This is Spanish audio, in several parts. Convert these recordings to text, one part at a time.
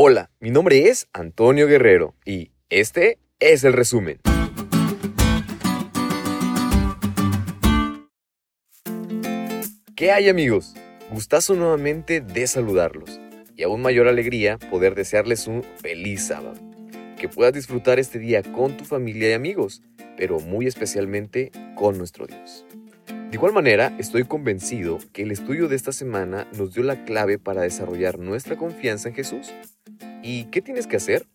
Hola, mi nombre es Antonio Guerrero y este es el resumen. ¿Qué hay amigos? Gustazo nuevamente de saludarlos y aún mayor alegría poder desearles un feliz sábado. Que puedas disfrutar este día con tu familia y amigos, pero muy especialmente con nuestro Dios. De igual manera, estoy convencido que el estudio de esta semana nos dio la clave para desarrollar nuestra confianza en Jesús ¿Y qué tienes que hacer?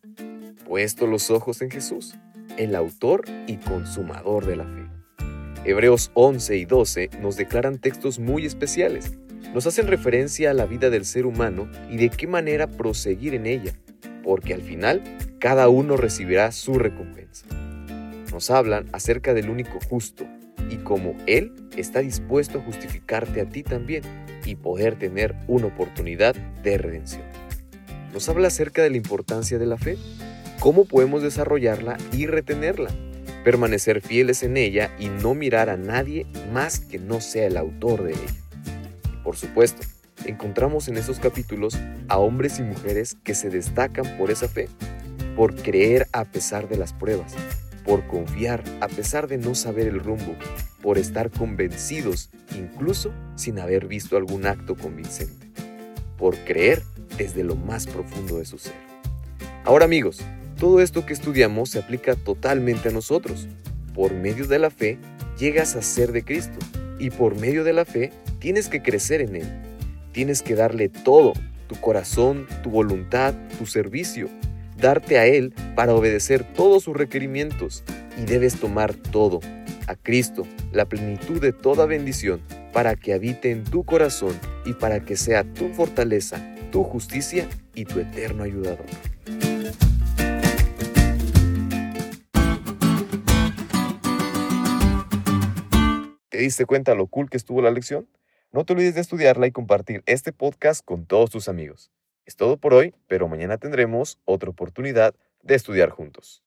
Puesto los ojos en Jesús, el autor y consumador de la fe. Hebreos 11 y 12 nos declaran textos muy especiales. Nos hacen referencia a la vida del ser humano y de qué manera proseguir en ella, porque al final cada uno recibirá su recompensa. Nos hablan acerca del único justo y cómo Él está dispuesto a justificarte a ti también y poder tener una oportunidad de redención nos habla acerca de la importancia de la fe, cómo podemos desarrollarla y retenerla, permanecer fieles en ella y no mirar a nadie más que no sea el autor de ella. por supuesto, encontramos en esos capítulos a hombres y mujeres que se destacan por esa fe, por creer a pesar de las pruebas, por confiar a pesar de no saber el rumbo, por estar convencidos incluso sin haber visto algún acto convincente, por creer desde lo más profundo de su ser. Ahora amigos, todo esto que estudiamos se aplica totalmente a nosotros. Por medio de la fe llegas a ser de Cristo y por medio de la fe tienes que crecer en Él. Tienes que darle todo, tu corazón, tu voluntad, tu servicio, darte a Él para obedecer todos sus requerimientos y debes tomar todo, a Cristo, la plenitud de toda bendición, para que habite en tu corazón y para que sea tu fortaleza tu justicia y tu eterno ayudador. ¿Te diste cuenta lo cool que estuvo la lección? No te olvides de estudiarla y compartir este podcast con todos tus amigos. Es todo por hoy, pero mañana tendremos otra oportunidad de estudiar juntos.